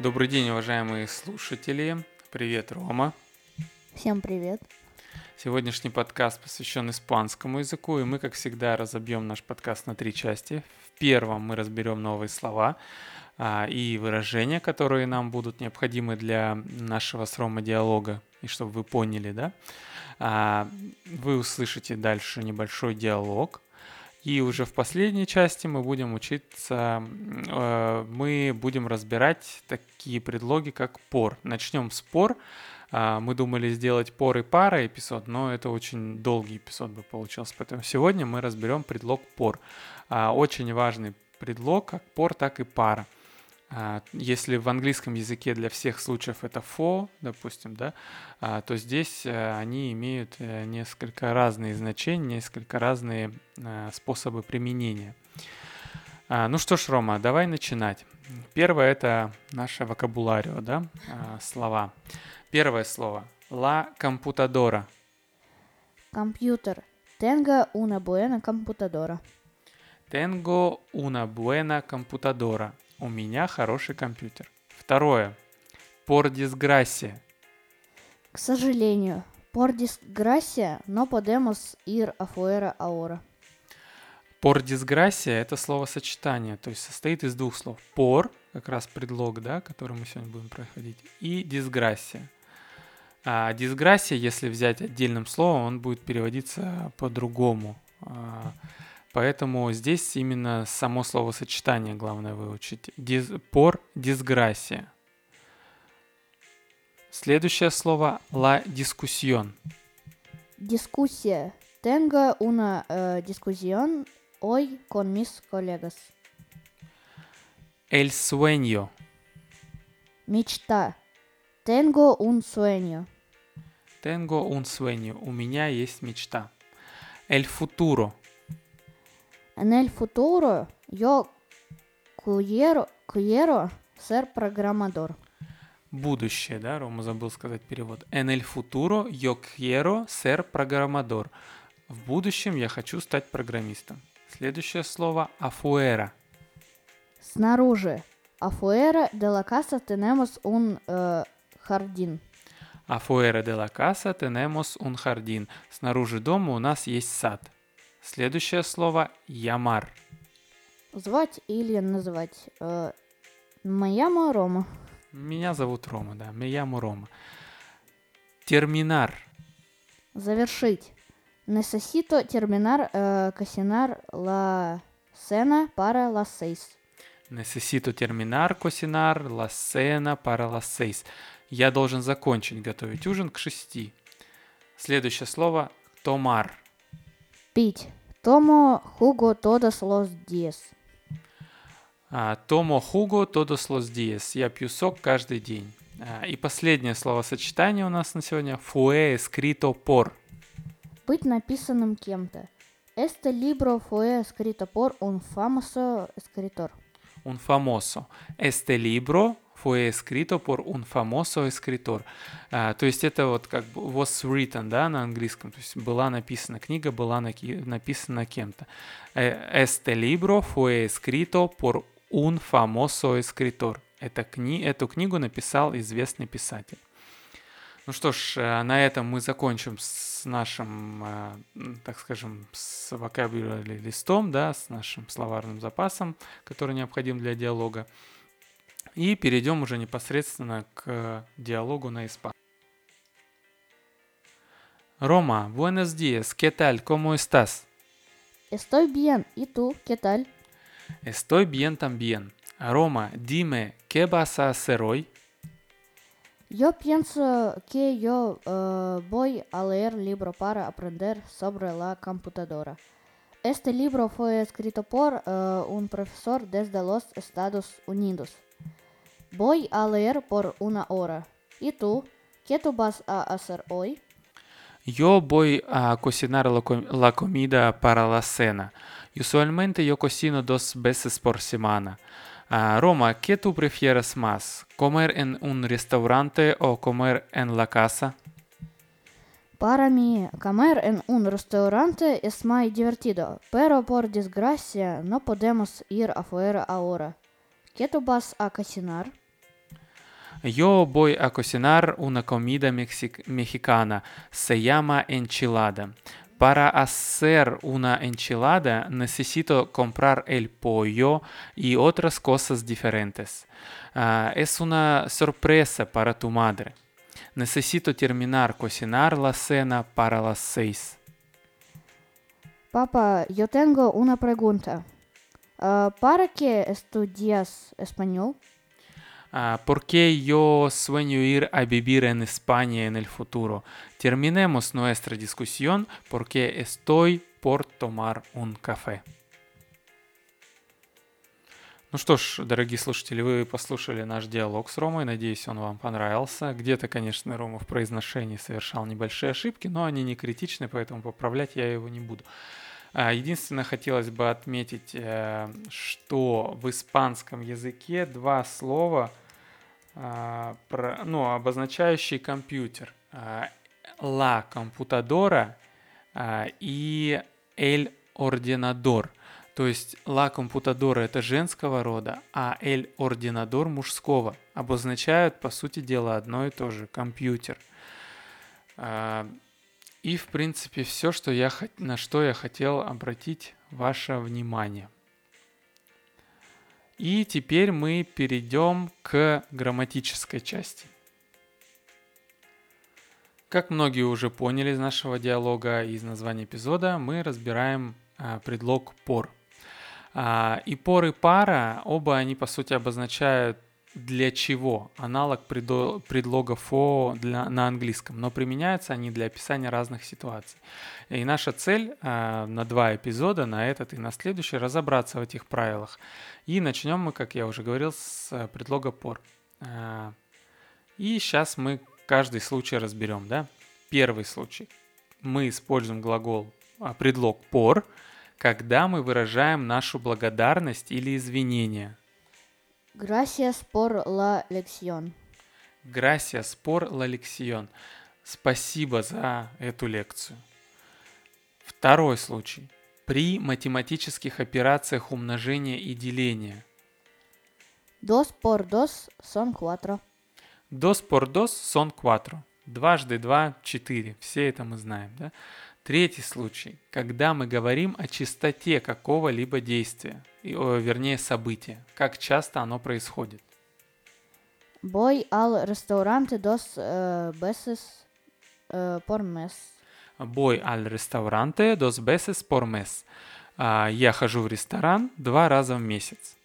Добрый день, уважаемые слушатели. Привет, Рома. Всем привет. Сегодняшний подкаст посвящен испанскому языку, и мы, как всегда, разобьем наш подкаст на три части. В первом мы разберем новые слова а, и выражения, которые нам будут необходимы для нашего с Ромой диалога, и чтобы вы поняли, да. А, вы услышите дальше небольшой диалог, и уже в последней части мы будем учиться, э, мы будем разбирать такие предлоги, как пор. Начнем с пор. А, мы думали сделать пор и пара эпизод, но это очень долгий эпизод бы получился. Поэтому сегодня мы разберем предлог пор. А, очень важный предлог, как пор, так и пара. А, если в английском языке для всех случаев это for, допустим, да, а, то здесь э, они имеют э, несколько разные значения, несколько разные э, способы применения. А, ну что ж, Рома, давай начинать. Первое это наше вокабуларио, да, слова. Первое слово. La computadora. Компьютер. Tengo una buena computadora. Tengo una buena computadora. У меня хороший компьютер. Второе. Por desgracia. К сожалению. Por desgracia no podemos ir afuera ahora. Por desgracia – это словосочетание, то есть состоит из двух слов. Por – как раз предлог, да, который мы сегодня будем проходить, и desgracia. А disgracia, если взять отдельным словом, он будет переводиться по-другому. А, Поэтому здесь именно само словосочетание главное выучить. Диз, por disgracia. Следующее слово la discusión. Дискуссия. Tengo una uh, discusión hoy con mis colegas. El sueño. Мечта. Tengo un sueño. Tengo un sueño. У меня есть мечта. El futuro. En el futuro yo quiero, quiero ser programador. Будущее, да, Рома забыл сказать перевод. En el futuro yo quiero ser programador. В будущем я хочу стать программистом. Следующее слово afuera. Снаружи. Afuera de la casa tenemos un uh, jardín. Afuera de la casa tenemos un jardín. Снаружи дома у нас есть сад. Следующее слово «ямар». Звать или называть? Э, Моя Рома. Меня зовут Рома, да. Мияму Рома. Терминар. Завершить. Necesito terminar uh, cocinar la cena para las seis. Necesito terminar cocinar la cena para las seis. Я должен закончить готовить ужин к шести. Следующее слово «томар». Пить. Jugo todos los días. А, Tomo jugo todos los días. Я пью сок каждый день. А, и последнее словосочетание у нас на сегодня. Fue escrito por. Быть написанным кем-то. Este libro fue escrito por un famoso escritor. Un famoso. Este libro fue escrito por un famoso escritor. А, то есть это вот как бы was written, да, на английском. То есть была написана книга, была написана кем-то. Este libro fue escrito por un famoso escritor. Это кни эту книгу написал известный писатель. Ну что ж, э, на этом мы закончим с нашим, э, так скажем, с vocabulary листом, да, с нашим словарным запасом, который необходим для диалога. И перейдем уже непосредственно к диалогу на испанском. Рома, buenos días, ¿qué tal? ¿Cómo estás? Estoy bien, ¿y tú? ¿Qué tal? Estoy bien también. Roma, dime, ¿qué vas a hacer hoy? Yo pienso que yo uh, voy a leer libro para aprender sobre la computadora. Este libro fue escrito por uh, un profesor desde los Estados Unidos. Voy a leer por una hora. ¿Y tú? ¿Qué tú vas a hacer hoy? Yo voy a cocinar la, com la comida para la cena. Usualmente yo cocino dos veces por semana. Uh, Roma, ¿qué tú prefieres más? ¿Comer en un restaurante o comer en la casa? Para mí, comer en un restaurante es muy divertido, pero por desgracia no podemos ir afuera ahora. ¿Qué tú vas a cocinar? Yo voy a cocinar una comida mexi- mexicana. Se llama enchilada. Para hacer una enchilada necesito comprar el pollo y otras cosas diferentes. Ah, es una sorpresa para tu madre. Necesito terminar cocinar la cena para las seis. Papá, yo tengo una pregunta. Ah, ¿Para qué estudias español? Ah, ¿Por qué yo sueño ir a vivir en España en el futuro? Terminemos nuestra discusión porque estoy por tomar un café. Ну что ж, дорогие слушатели, вы послушали наш диалог с Ромой. Надеюсь, он вам понравился. Где-то, конечно, Рома в произношении совершал небольшие ошибки, но они не критичны, поэтому поправлять я его не буду. А, Единственное, хотелось бы отметить, э, что в испанском языке два слова, а, ну, обозначающие компьютер. А, La computadora и el ordenador. То есть la computadora это женского рода, а el ordenador мужского. Обозначают, по сути дела, одно и то же – компьютер. И, в принципе, все, что я, на что я хотел обратить ваше внимание. И теперь мы перейдем к грамматической части. Как многие уже поняли из нашего диалога и из названия эпизода, мы разбираем а, предлог пор. А, и пор и пара, оба они по сути обозначают для чего, аналог предо- предлога for для, на английском, но применяются они для описания разных ситуаций. И наша цель а, на два эпизода, на этот и на следующий, разобраться в этих правилах. И начнем мы, как я уже говорил, с а, предлога пор. А, И сейчас мы каждый случай разберем, да? Первый случай. Мы используем глагол, а, предлог por, когда мы выражаем нашу благодарность или извинение. Gracias por la lección. Gracias por la lección. Спасибо за эту лекцию. Второй случай. При математических операциях умножения и деления. Dos por dos son cuatro. Dos por dos son cuatro. Дважды два – четыре. Все это мы знаем, да? Третий случай. Когда мы говорим о чистоте какого-либо действия, и, вернее события. Как часто оно происходит. Voy al restaurante dos eh, veces eh, por mes. Voy al restaurante dos veces por mes. А, Я хожу в ресторан два раза в месяц.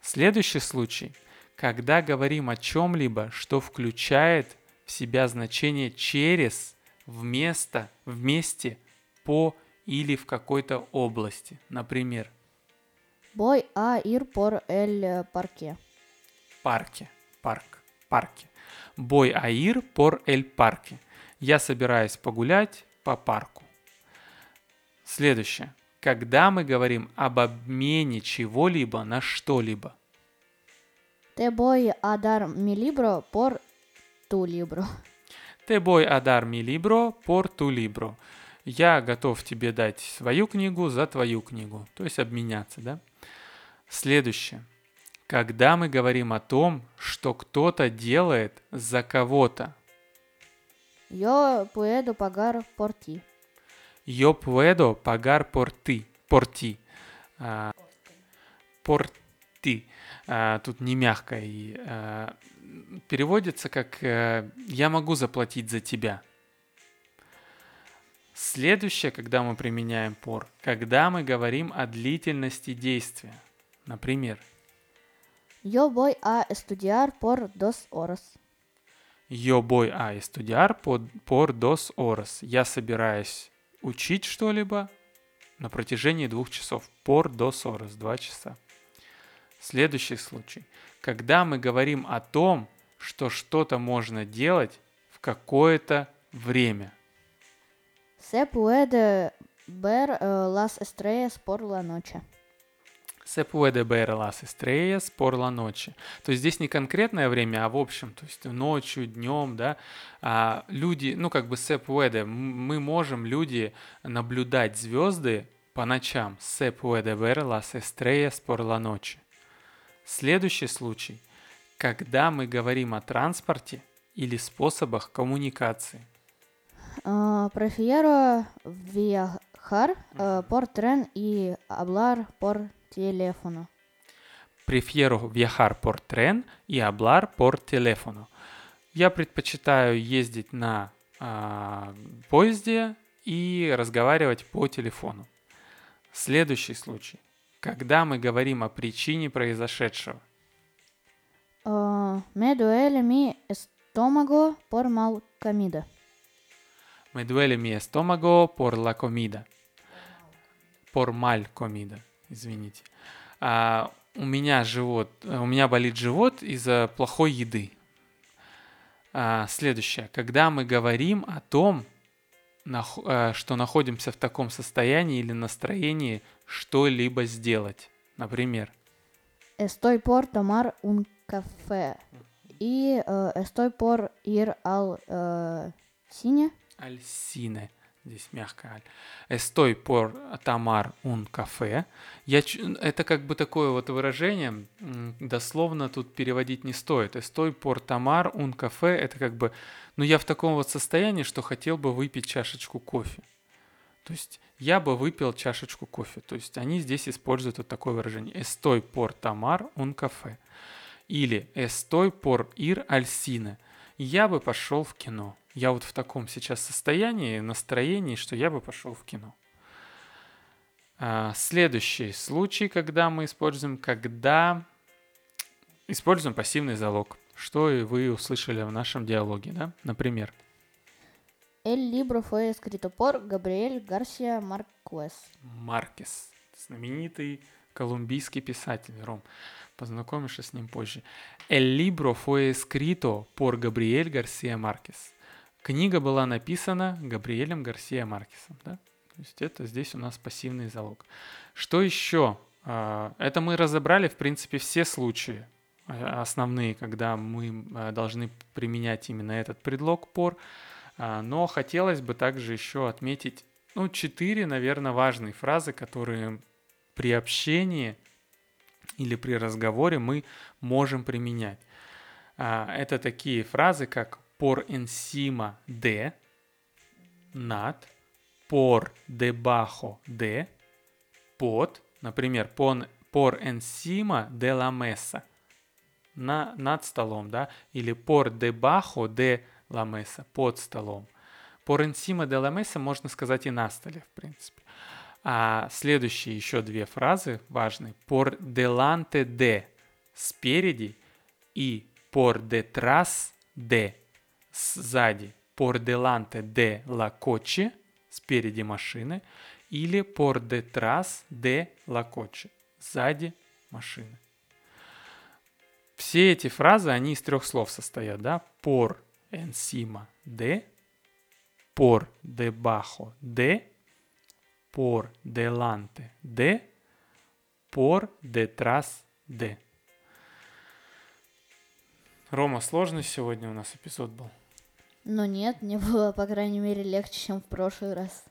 Следующий случай. Когда говорим о чем-либо, что включает в себя значение через, вместо, вместе, по или в какой-то области. Например, a ir por el eh, parque. парке, парк, парке. Voy a ir por el parque. Я собираюсь погулять по парку. Следующее. Когда мы говорим об обмене чего-либо на что-либо. Te voy a dar mi libro por tu libro. A dar mi libro por tu libro. Я готов тебе дать свою книгу за твою книгу. То есть обменяться, да? Следующее. Когда мы говорим о том, что кто-то делает за кого-то. Yo puedo pagar por ti. Yo puedo pagar por ti. Por ti. А, por ti. А, тут не мягко. Переводится как э, «я могу заплатить за тебя». Следующее, когда мы применяем por, когда мы говорим о длительности действия. Например, Yo voy a estudiar por dos horas. Yo voy a estudiar por, por dos horas. Я собираюсь учить что-либо на протяжении двух часов. Por dos horas, два часа. Следующий случай. Когда мы говорим о том, что что-то можно делать в какое-то время. Se puede ver eh, las estrellas por la noche. Se puede ver las estrellas por la noche. То есть здесь не конкретное время, а в общем, то есть ночью, днем, да. А люди, ну как бы se puede, мы можем, люди, наблюдать звезды по ночам. Se puede ver las estrellas por la noche. Следующий случай. когда мы говорим о транспорте или способах коммуникации. Prefiero viajar por tren y hablar por teléfono. Prefiero viajar por tren y hablar por teléfono. Я предпочитаю ездить на а, поезде и разговаривать по телефону. Следующий случай. Когда мы говорим о причине произошедшего. Uh, me duele mi estómago por mal comida. Me duele mi estómago por la comida. Por mal comida, извините. А, у меня живот, у меня болит живот из-за плохой еды. А, следующее. Когда мы говорим о том, что находимся в таком состоянии или настроении что-либо сделать. Например. Estoy por tomar un café. Y uh, estoy por ir al uh, cine. Al cine. Здесь мягко аль. Estoy por tomar un café. Я, это как бы такое вот выражение, дословно тут переводить не стоит. Estoy por tomar un café. Это как бы, ну я в таком вот состоянии, что хотел бы выпить чашечку кофе. То есть я бы выпил чашечку кофе. То есть они здесь используют вот такое выражение. Estoy por tomar un café. Или por ir al cine. Я бы пошел в кино. Я вот в таком сейчас состоянии, настроении, что я бы пошел в кино. А, следующий случай, когда мы используем, когда используем пассивный залог, что и вы услышали в нашем диалоге, да? Например. El libro fue escrito por Gabriel García Márquez. Маркес, знаменитый колумбийский писатель, Ром. Познакомишься с ним позже. El libro fue escrito por Gabriel García Márquez. Книга была написана Габриэлем Гарсия Маркесом. Да? То есть это здесь у нас пассивный залог. Что еще? А, это мы разобрали, в принципе, все случаи а, основные, когда мы а, должны применять именно этот предлог пор. Но хотелось бы также еще отметить, ну, четыре, наверное, важные фразы, которые при общении или при разговоре мы можем применять. Это такие фразы, как por encima de, над, por debajo de, под, например, por, por encima de la на, над столом, да, или por debajo de la mesa, под столом. Por encima de la mesa можно сказать и на столе, в принципе. А следующие еще две фразы важные. Por delante de, спереди, и por detrás de, сзади por delante de la coche, спереди машины, или por detrás de la coche, сзади машины. Все эти фразы, они из трех слов состоят, да? Por encima de, por debajo de, por delante de, por detrás de. Рома, сложный сегодня у нас эпизод был. Но нет, не было, по крайней мере, легче, чем в прошлый раз.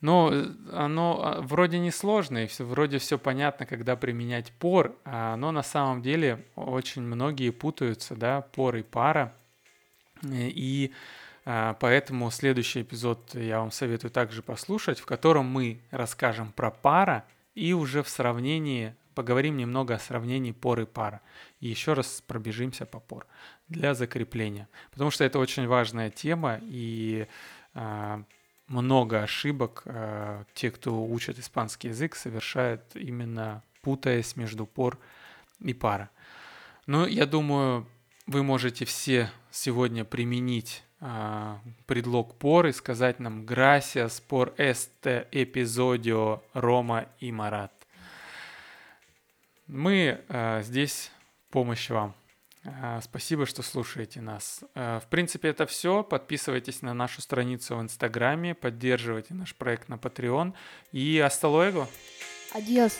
Ну, оно а, вроде не сложное, все, вроде все понятно, когда применять пор, а оно на самом деле очень многие путаются, да, пор и пара. И а, поэтому следующий эпизод я вам советую также послушать, в котором мы расскажем про пара и уже в сравнении поговорим немного о сравнении пор и пара. И еще раз пробежимся по пор для закрепления. Потому что это очень важная тема, и э, много ошибок э, те, кто учат испанский язык, совершают именно путаясь между пор и пара. Но я думаю, вы можете все сегодня применить э, предлог пор и сказать нам «Gracias por este episodio, Рома и Марат». Мы э, здесь помощь вам. Э, спасибо, что слушаете нас. Э, в принципе, это все. Подписывайтесь на нашу страницу в Инстаграме, поддерживайте наш проект на Patreon. И hasta luego. Adiós.